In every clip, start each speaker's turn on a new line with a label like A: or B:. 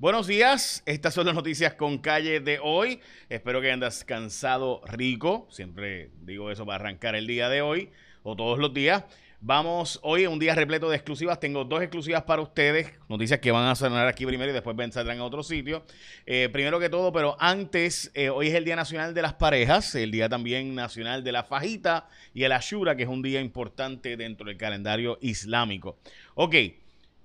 A: Buenos días, estas son las noticias con calle de hoy. Espero que andas cansado rico. Siempre digo eso para arrancar el día de hoy o todos los días. Vamos, hoy un día repleto de exclusivas. Tengo dos exclusivas para ustedes. Noticias que van a sonar aquí primero y después saldrán a otro sitio. Eh, primero que todo, pero antes, eh, hoy es el Día Nacional de las Parejas, el Día también Nacional de la Fajita y el Ashura, que es un día importante dentro del calendario islámico. Ok.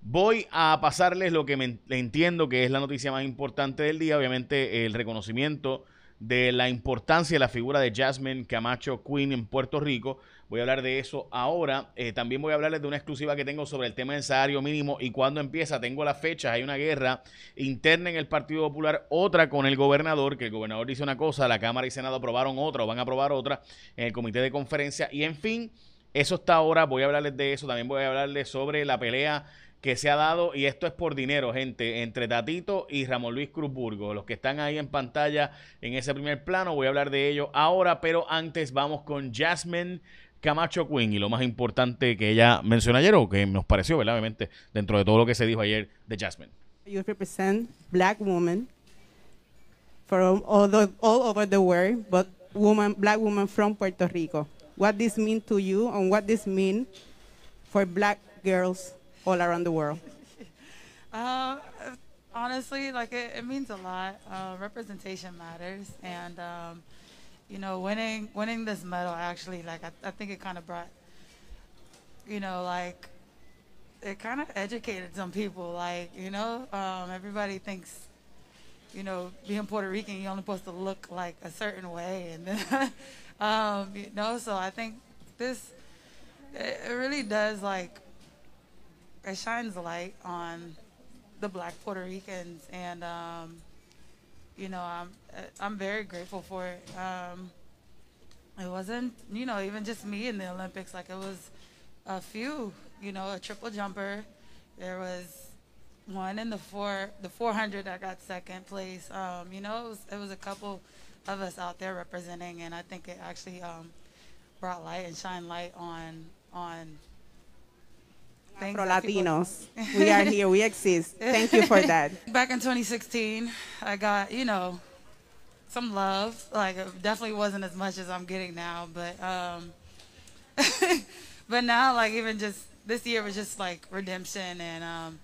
A: Voy a pasarles lo que me, entiendo que es la noticia más importante del día, obviamente el reconocimiento de la importancia de la figura de Jasmine Camacho Queen en Puerto Rico. Voy a hablar de eso ahora. Eh, también voy a hablarles de una exclusiva que tengo sobre el tema del salario mínimo y cuándo empieza. Tengo las fechas. Hay una guerra interna en el Partido Popular, otra con el gobernador, que el gobernador dice una cosa, la Cámara y Senado aprobaron otra o van a aprobar otra en el comité de conferencia. Y en fin, eso está ahora. Voy a hablarles de eso. También voy a hablarles sobre la pelea que se ha dado, y esto es por dinero, gente, entre Tatito y Ramón Luis Cruzburgo, los que están ahí en pantalla en ese primer plano, voy a hablar de ello ahora, pero antes vamos con Jasmine Camacho Quinn y lo más importante que ella mencionó ayer, o que nos pareció, ¿verdad? Obviamente, dentro de todo lo que se dijo ayer de Jasmine.
B: You represent black women from all, all over the world, but woman, black women from Puerto Rico. What this mean to you and what this mean for black girls all around the world?
C: Uh, honestly, like it, it, means a lot. Uh, representation matters, and um, you know, winning winning this medal actually, like I, I think it kind of brought, you know, like it kind of educated some people. Like you know, um, everybody thinks, you know, being Puerto Rican, you're only supposed to look like a certain way, and then, um, you know, so I think this it, it really does like it shines a light on the Black Puerto Ricans, and um, you know, I'm I'm very grateful for it. Um, it wasn't, you know, even just me in the Olympics. Like it was a few, you know, a triple jumper. There was one in the four, the 400 that got second place. Um, you know, it was it was a couple of us out there representing, and I think it actually um, brought light and shine light on on
B: Afro Latinos. we are here. We exist. Thank you for that.
C: Back in 2016, I got you know some love. Like it definitely wasn't as much as I'm getting now, but um, but now like even just this year was just like redemption and um,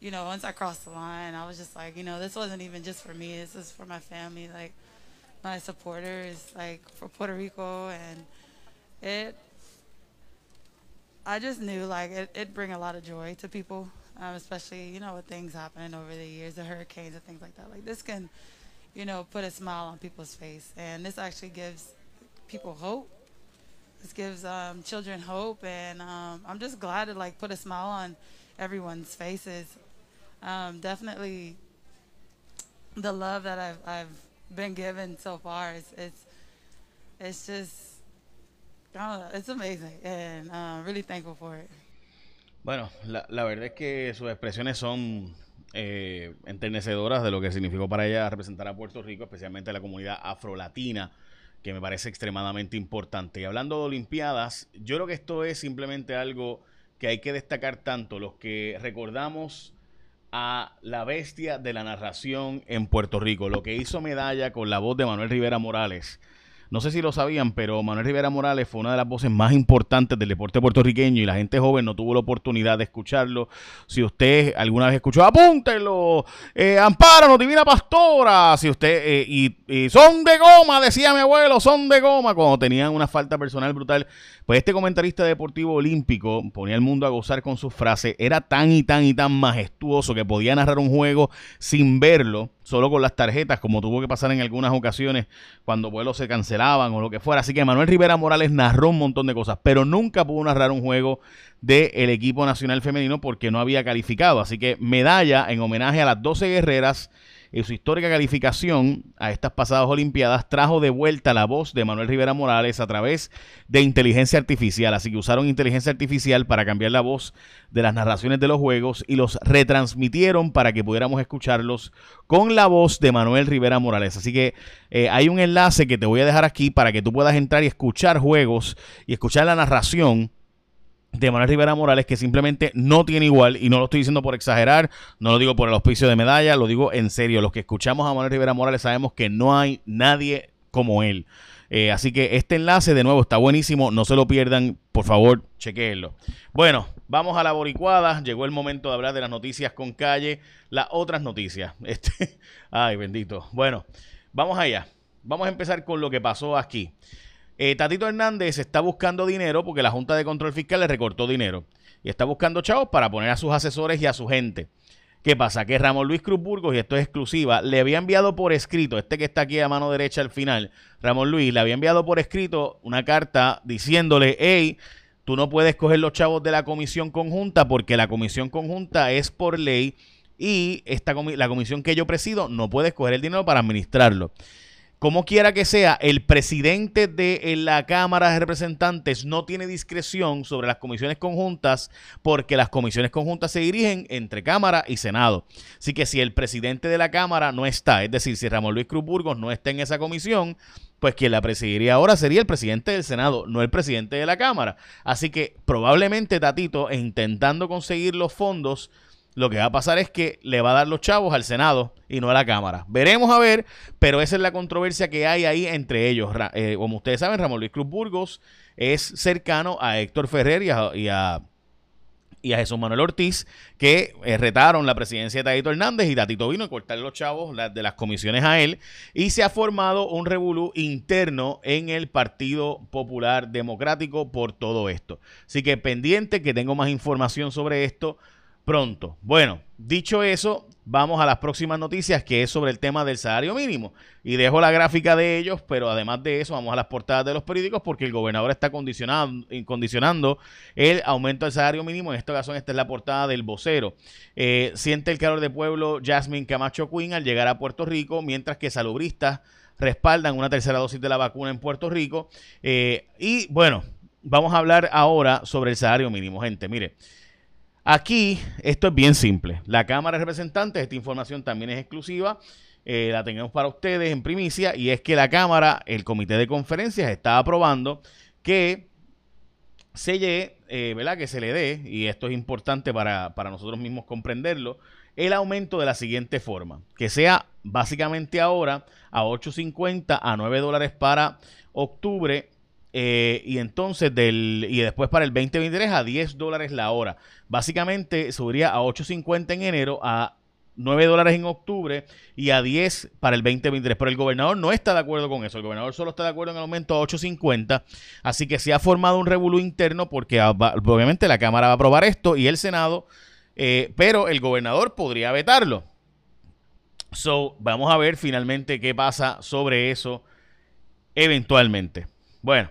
C: you know once I crossed the line, I was just like you know this wasn't even just for me. This is for my family. Like my supporters, like for Puerto Rico, and it I just knew like it, it'd bring a lot of joy to people, um, especially you know with things happening over the years, the hurricanes and things like that. Like this can, you know, put a smile on people's face, and this actually gives people hope. This gives um, children hope, and um, I'm just glad to like put a smile on everyone's faces. Um, definitely, the love that I've I've been given so far is it's it's just It's amazing and uh, really thankful for it.
A: Bueno, la, la, verdad es que sus expresiones son eh, enternecedoras de lo que significó para ella representar a Puerto Rico, especialmente a la comunidad afrolatina, que me parece extremadamente importante. Y hablando de Olimpiadas, yo creo que esto es simplemente algo que hay que destacar tanto los que recordamos a la bestia de la narración en Puerto Rico, lo que hizo medalla con la voz de Manuel Rivera Morales no sé si lo sabían, pero Manuel Rivera Morales fue una de las voces más importantes del deporte puertorriqueño y la gente joven no tuvo la oportunidad de escucharlo. Si usted alguna vez escuchó, apúntelo, eh, ampáranos, divina pastora. Si usted, eh, y, son de goma, decía mi abuelo, son de goma, cuando tenían una falta personal brutal. Pues este comentarista deportivo olímpico ponía el mundo a gozar con sus frases. Era tan y tan y tan majestuoso que podía narrar un juego sin verlo solo con las tarjetas, como tuvo que pasar en algunas ocasiones cuando vuelos se cancelaban o lo que fuera. Así que Manuel Rivera Morales narró un montón de cosas, pero nunca pudo narrar un juego del equipo nacional femenino porque no había calificado. Así que medalla en homenaje a las 12 guerreras y su histórica calificación a estas pasadas Olimpiadas trajo de vuelta la voz de Manuel Rivera Morales a través de inteligencia artificial. Así que usaron inteligencia artificial para cambiar la voz de las narraciones de los juegos y los retransmitieron para que pudiéramos escucharlos con la voz de Manuel Rivera Morales. Así que eh, hay un enlace que te voy a dejar aquí para que tú puedas entrar y escuchar juegos y escuchar la narración de Manuel Rivera Morales que simplemente no tiene igual y no lo estoy diciendo por exagerar, no lo digo por el auspicio de medalla, lo digo en serio. Los que escuchamos a Manuel Rivera Morales sabemos que no hay nadie como él. Eh, así que este enlace de nuevo está buenísimo, no se lo pierdan, por favor, chequeenlo. Bueno, vamos a la boricuada, llegó el momento de hablar de las noticias con calle, las otras noticias. Este, ay, bendito. Bueno, vamos allá. Vamos a empezar con lo que pasó aquí. Eh, Tatito Hernández está buscando dinero porque la Junta de Control Fiscal le recortó dinero. Y está buscando chavos para poner a sus asesores y a su gente. ¿Qué pasa? Que Ramón Luis Cruz Burgos, y esto es exclusiva, le había enviado por escrito, este que está aquí a mano derecha al final, Ramón Luis, le había enviado por escrito una carta diciéndole, hey, tú no puedes coger los chavos de la comisión conjunta porque la comisión conjunta es por ley y esta, la comisión que yo presido no puede escoger el dinero para administrarlo como quiera que sea, el presidente de la Cámara de Representantes no tiene discreción sobre las comisiones conjuntas porque las comisiones conjuntas se dirigen entre Cámara y Senado. Así que si el presidente de la Cámara no está, es decir, si Ramón Luis Cruz Burgos no está en esa comisión, pues quien la presidiría ahora sería el presidente del Senado, no el presidente de la Cámara. Así que probablemente Tatito, intentando conseguir los fondos, lo que va a pasar es que le va a dar los chavos al Senado y no a la Cámara. Veremos a ver, pero esa es la controversia que hay ahí entre ellos. Eh, como ustedes saben, Ramón Luis Cruz Burgos es cercano a Héctor Ferrer y a, y a, Jesús Manuel Ortiz, que eh, retaron la presidencia de Tatito Hernández y Tatito vino a cortar los chavos de las comisiones a él y se ha formado un revolú interno en el Partido Popular Democrático por todo esto. Así que pendiente que tengo más información sobre esto pronto. Bueno, dicho eso, vamos a las próximas noticias que es sobre el tema del salario mínimo. Y dejo la gráfica de ellos, pero además de eso vamos a las portadas de los periódicos porque el gobernador está condicionando, el aumento del salario mínimo. En esta ocasión esta es la portada del vocero. Eh, siente el calor de pueblo Jasmine Camacho Quinn al llegar a Puerto Rico, mientras que salubristas respaldan una tercera dosis de la vacuna en Puerto Rico. Eh, y bueno, vamos a hablar ahora sobre el salario mínimo, gente. Mire. Aquí esto es bien simple. La Cámara de Representantes, esta información también es exclusiva, eh, la tenemos para ustedes en primicia, y es que la Cámara, el Comité de Conferencias, está aprobando que se llegue, eh, ¿verdad? Que se le dé, y esto es importante para, para nosotros mismos comprenderlo, el aumento de la siguiente forma, que sea básicamente ahora a 8.50 a 9 dólares para octubre eh, y entonces del y después para el 2023 a 10 dólares la hora. Básicamente subiría a 8.50 en enero, a 9 dólares en octubre y a 10 para el 2023. Pero el gobernador no está de acuerdo con eso. El gobernador solo está de acuerdo en el aumento a 8.50. Así que se ha formado un revolú interno porque obviamente la Cámara va a aprobar esto y el Senado, eh, pero el gobernador podría vetarlo. So, vamos a ver finalmente qué pasa sobre eso eventualmente. Bueno,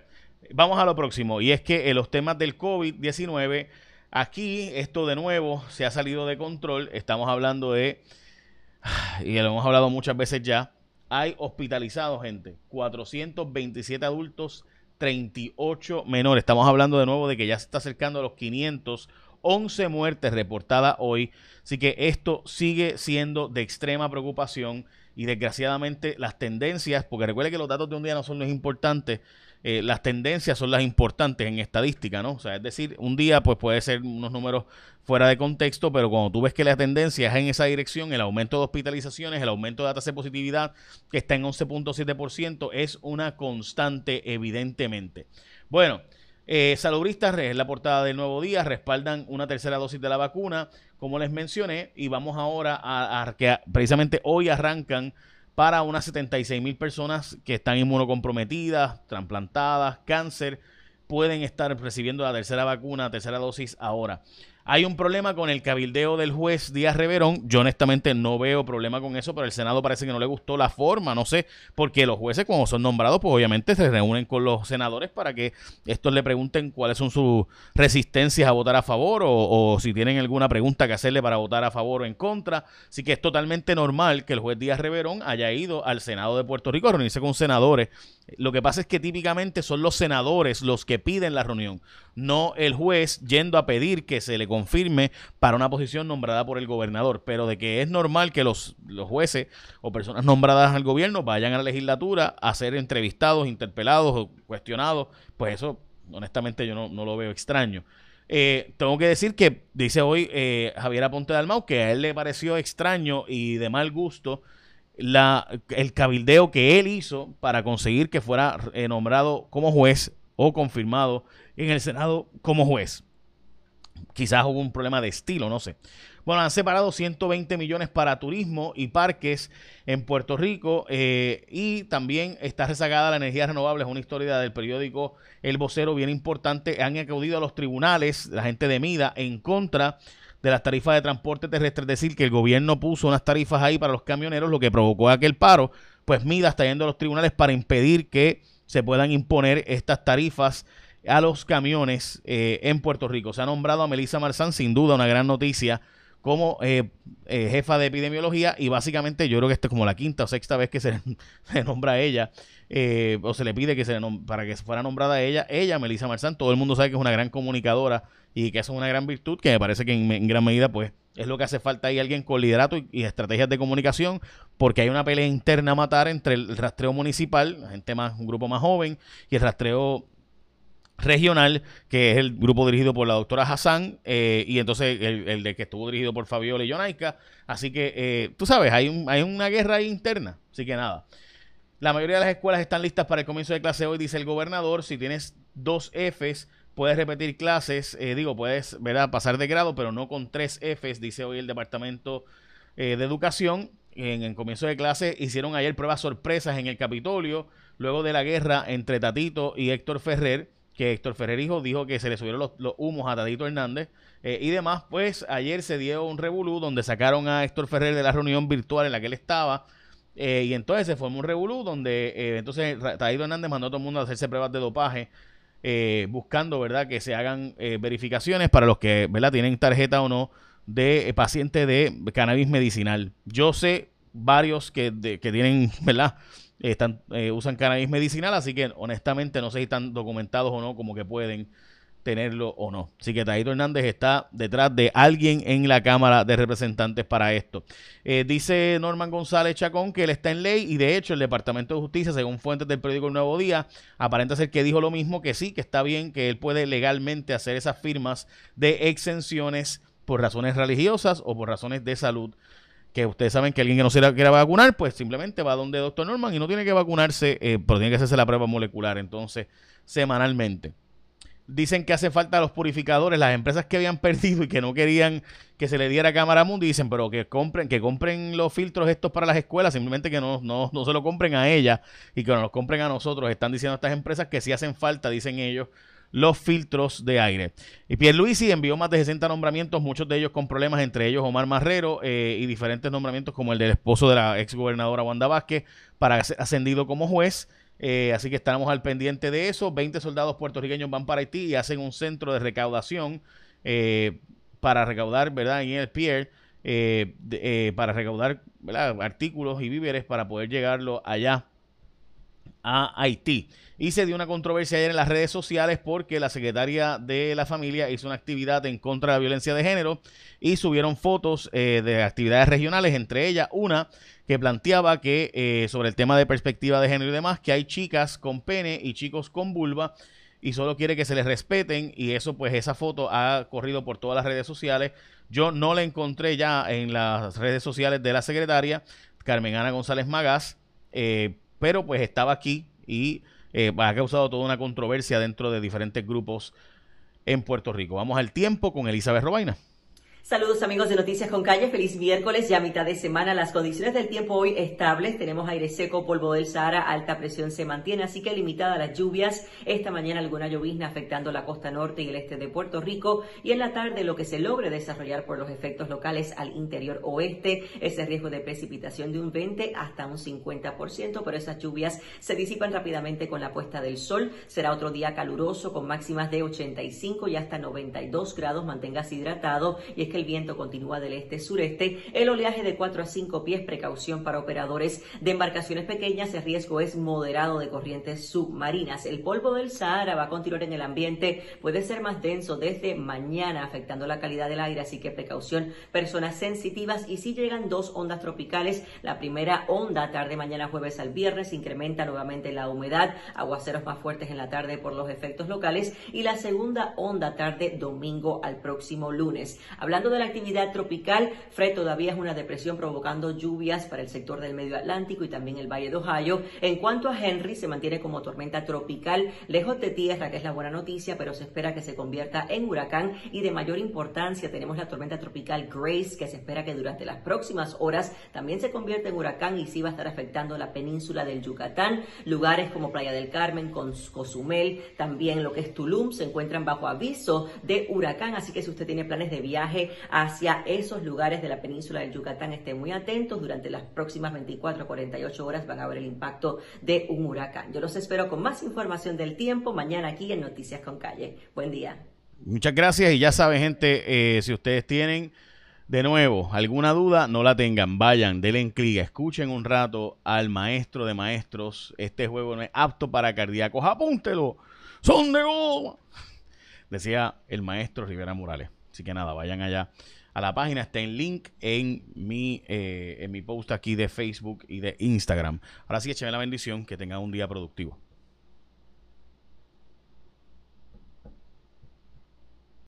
A: vamos a lo próximo, y es que en los temas del COVID-19, aquí esto de nuevo se ha salido de control. Estamos hablando de, y lo hemos hablado muchas veces ya, hay hospitalizados, gente, 427 adultos, 38 menores. Estamos hablando de nuevo de que ya se está acercando a los 500 11 muertes reportadas hoy. Así que esto sigue siendo de extrema preocupación y desgraciadamente las tendencias, porque recuerde que los datos de un día no son los importantes, eh, las tendencias son las importantes en estadística, ¿no? O sea, es decir, un día pues puede ser unos números fuera de contexto, pero cuando tú ves que la tendencia es en esa dirección, el aumento de hospitalizaciones, el aumento de la de positividad que está en 11.7%, es una constante evidentemente. Bueno, eh, salubristas, es la portada del nuevo día, respaldan una tercera dosis de la vacuna, como les mencioné, y vamos ahora a, a que precisamente hoy arrancan para unas 76 mil personas que están inmunocomprometidas, trasplantadas, cáncer, pueden estar recibiendo la tercera vacuna, tercera dosis ahora. Hay un problema con el cabildeo del juez Díaz Reverón. Yo honestamente no veo problema con eso, pero el Senado parece que no le gustó la forma, no sé, porque los jueces cuando son nombrados, pues obviamente se reúnen con los senadores para que estos le pregunten cuáles son sus resistencias a votar a favor o, si tienen alguna pregunta que hacerle para votar a favor o en contra. Así que es totalmente normal que el juez Díaz Reverón haya ido al Senado de Puerto Rico a reunirse con senadores. Lo que pasa es que típicamente son los senadores los que piden la reunión, no el juez yendo a pedir que se le confirme para una posición nombrada por el gobernador, pero de que es normal que los, los jueces o personas nombradas al gobierno vayan a la legislatura a ser entrevistados, interpelados o cuestionados, pues eso honestamente yo no, no lo veo extraño. Eh, tengo que decir que dice hoy eh, Javier Aponte Dalmau que a él le pareció extraño y de mal gusto la, el cabildeo que él hizo para conseguir que fuera eh, nombrado como juez o confirmado en el Senado como juez. Quizás hubo un problema de estilo, no sé. Bueno, han separado 120 millones para turismo y parques en Puerto Rico eh, y también está rezagada la energía renovable. Es una historia del periódico El Vocero bien importante. Han acudido a los tribunales, la gente de Mida, en contra de las tarifas de transporte terrestre. Es decir, que el gobierno puso unas tarifas ahí para los camioneros, lo que provocó aquel paro. Pues Mida está yendo a los tribunales para impedir que se puedan imponer estas tarifas a los camiones eh, en Puerto Rico. Se ha nombrado a Melissa Marzán, sin duda una gran noticia como eh, eh, jefa de epidemiología y básicamente yo creo que esta es como la quinta o sexta vez que se, le nombra a ella eh, o se le pide que se para que fuera nombrada ella, ella, Melissa Marzán, todo el mundo sabe que es una gran comunicadora y que eso es una gran virtud que me parece que en, gran medida pues es lo que hace falta ahí alguien con liderato y, estrategias de comunicación porque hay una pelea interna a matar entre el rastreo municipal, gente más, un grupo más joven y el rastreo regional, que es el grupo dirigido por la doctora Hassan, eh, y entonces el, de que estuvo dirigido por Fabiola y Jonaica. Así que, eh, tú sabes, hay, hay una guerra interna. Así que nada. La mayoría de las escuelas están listas para el comienzo de clase hoy, dice el gobernador. Si tienes dos Fs, puedes repetir clases. Eh, digo, puedes ¿verdad? pasar de grado, pero no con tres Fs, dice hoy el Departamento de Educación. En el comienzo de clase hicieron ayer pruebas sorpresas en el Capitolio, luego de la guerra entre Tatito y Héctor Ferrer que Héctor Ferrer Hijo dijo que se le subieron los, humos a Tadito Hernández eh, y demás, pues ayer se dio un revolú donde sacaron a Héctor Ferrer de la reunión virtual en la que él estaba eh, y entonces se formó un revolú donde eh, entonces Tadito Hernández mandó a todo el mundo a hacerse pruebas de dopaje buscando, ¿verdad?, que se hagan verificaciones para los que, ¿verdad?, tienen tarjeta o no de paciente de cannabis medicinal. Yo sé varios que, que tienen, ¿verdad?, están, eh, usan cannabis medicinal, así que honestamente no sé si están documentados o no, como que pueden tenerlo o no. Así que Taito Hernández está detrás de alguien en la Cámara de Representantes para esto. Eh, dice Norman González Chacón que él está en ley y de hecho el Departamento de Justicia, según fuentes del periódico El Nuevo Día, aparenta ser que dijo lo mismo, que sí, que está bien, que él puede legalmente hacer esas firmas de exenciones por razones religiosas o por razones de salud que ustedes saben que alguien que no se quiera vacunar, pues simplemente va donde doctor Norman y no tiene que vacunarse, eh, pero tiene que hacerse la prueba molecular, entonces, semanalmente. Dicen que hace falta los purificadores, las empresas que habían perdido y que no querían que se le diera cámara mundo, dicen, pero que compren, que compren los filtros estos para las escuelas, simplemente que no, no, no se lo compren a ella y que nos los compren a nosotros. Están diciendo estas empresas que sí hacen falta, dicen ellos, los filtros de aire. Y Pierluisi envió más de 60 nombramientos, muchos de ellos con problemas, entre ellos Omar Marrero eh, y diferentes nombramientos como el del esposo de la ex gobernadora Wanda Vázquez para ser ascendido como juez. Eh, así que estamos al pendiente de eso. 20 soldados puertorriqueños van para Haití y hacen un centro de recaudación eh, para recaudar, ¿verdad? En el Pierre, para recaudar artículos y víveres para poder llegarlo allá a Haití. Y se dio una controversia ayer en las redes sociales porque la secretaria de la familia hizo una actividad en contra de la violencia de género y subieron fotos eh, de actividades regionales, entre ellas una que planteaba que eh, sobre el tema de perspectiva de género y demás, que hay chicas con pene y chicos con vulva y solo quiere que se les respeten y eso pues esa foto ha corrido por todas las redes sociales. Yo no la encontré ya en las redes sociales de la secretaria, Carmen Ana González Magás, eh, pero pues estaba aquí y eh, ha causado toda una controversia dentro de diferentes grupos en Puerto Rico. Vamos al tiempo con Elizabeth Robaina.
D: Saludos amigos de Noticias con Calle, feliz miércoles, ya mitad de semana, las condiciones del tiempo hoy estables, tenemos aire seco, polvo del Sahara, alta presión se mantiene, así que limitada las lluvias, esta mañana alguna llovizna afectando la costa norte y el este de Puerto Rico. Y en la tarde lo que se logre desarrollar por los efectos locales al interior oeste, ese riesgo de precipitación de un 20 hasta un 50%, pero esas lluvias se disipan rápidamente con la puesta del sol, será otro día caluroso con máximas de 85 y hasta 92 grados, manténgase hidratado y es que el viento continúa del este-sureste. El oleaje de 4 a 5 pies, precaución para operadores de embarcaciones pequeñas. El riesgo es moderado de corrientes submarinas. El polvo del Sahara va a continuar en el ambiente. Puede ser más denso desde mañana, afectando la calidad del aire, así que precaución, personas sensitivas. Y si llegan dos ondas tropicales, la primera onda tarde mañana jueves al viernes incrementa nuevamente la humedad, aguaceros más fuertes en la tarde por los efectos locales y la segunda onda tarde domingo al próximo lunes. Hablando de la actividad tropical, Fred todavía es una depresión provocando lluvias para el sector del medio Atlántico y también el Valle de Ohio. En cuanto a Henry, se mantiene como tormenta tropical lejos de tierra, que es la buena noticia, pero se espera que se convierta en huracán y de mayor importancia tenemos la tormenta tropical Grace, que se espera que durante las próximas horas también se convierta en huracán y sí va a estar afectando la península del Yucatán. Lugares como Playa del Carmen, Cozumel, también lo que es Tulum, se encuentran bajo aviso de huracán, así que si usted tiene planes de viaje hacia esos lugares de la península del Yucatán, esté muy atentos. Durante las próximas 24 a 48 horas van a ver el impacto de un huracán. Yo los espero con más información del tiempo mañana aquí en Noticias con Calle. Buen día.
A: Muchas gracias y ya saben gente, eh, si ustedes tienen de nuevo, alguna duda, no la tengan. Vayan, denle clic, escuchen un rato al maestro de maestros. Este juego no es apto para cardíacos. Apúntelo. Son de goma. Decía el maestro Rivera Morales. Así que nada, vayan allá a la página. Está en link en mi, eh, en mi post aquí de Facebook y de Instagram. Ahora sí, écheme la bendición. Que tengan un día productivo.